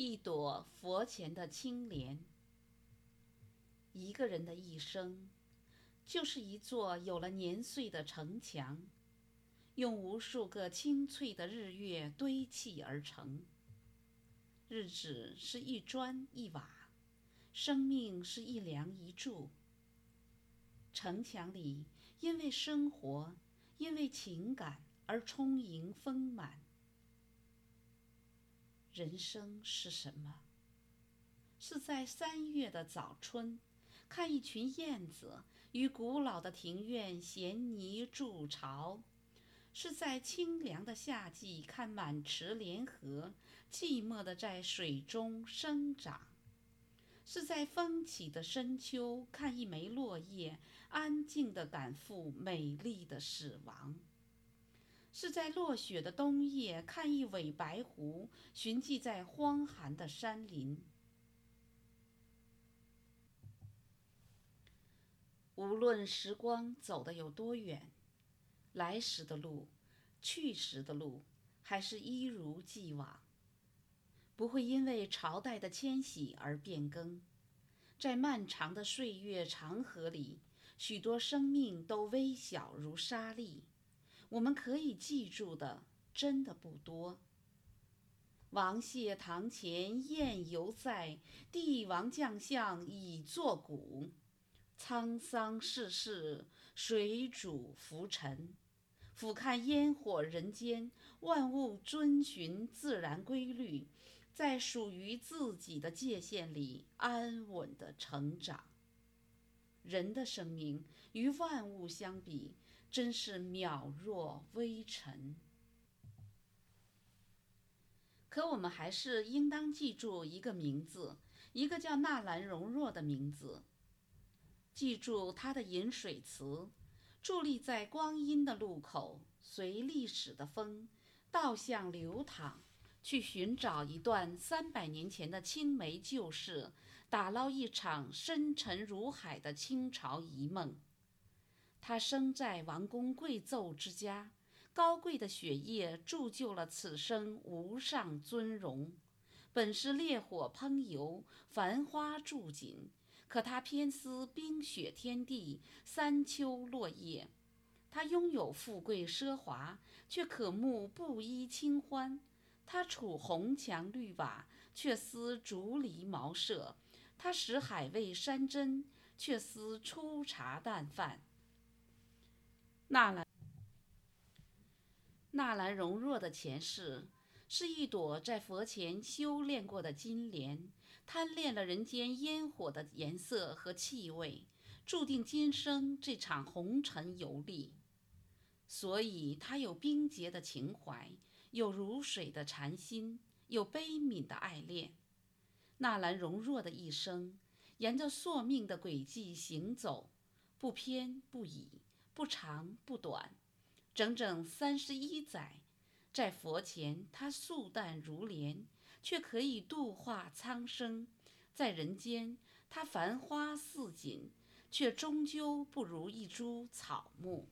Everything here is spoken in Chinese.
一朵佛前的青莲。一个人的一生，就是一座有了年岁的城墙，用无数个清脆的日月堆砌而成。日子是一砖一瓦，生命是一梁一柱。城墙里，因为生活，因为情感而充盈丰满。人生是什么？是在三月的早春，看一群燕子于古老的庭院衔泥筑巢；是在清凉的夏季，看满池莲荷寂寞地在水中生长；是在风起的深秋，看一枚落叶安静地赶赴美丽的死亡。是在落雪的冬夜，看一尾白狐寻迹在荒寒的山林。无论时光走得有多远，来时的路，去时的路，还是一如既往，不会因为朝代的迁徙而变更。在漫长的岁月长河里，许多生命都微小如沙粒。我们可以记住的真的不多。王谢堂前燕犹在，帝王将相已作古。沧桑世事，谁主浮沉？俯瞰烟火人间，万物遵循自然规律，在属于自己的界限里安稳的成长。人的生命与万物相比。真是渺若微尘。可我们还是应当记住一个名字，一个叫纳兰容若的名字。记住他的饮水词，伫立在光阴的路口，随历史的风，倒向流淌，去寻找一段三百年前的青梅旧事，打捞一场深沉如海的清朝遗梦。他生在王公贵胄之家，高贵的血液铸就了此生无上尊荣。本是烈火烹油，繁花铸锦，可他偏思冰雪天地，三秋落叶。他拥有富贵奢华，却渴慕布衣清欢。他处红墙绿瓦，却思竹篱茅舍。他食海味山珍，却思粗茶淡饭。纳兰纳兰容若的前世是一朵在佛前修炼过的金莲，贪恋了人间烟火的颜色和气味，注定今生这场红尘游历。所以，他有冰洁的情怀，有如水的禅心，有悲悯的爱恋。纳兰容若的一生，沿着宿命的轨迹行走，不偏不倚。不长不短，整整三十一载，在佛前他素淡如莲，却可以度化苍生；在人间他繁花似锦，却终究不如一株草木。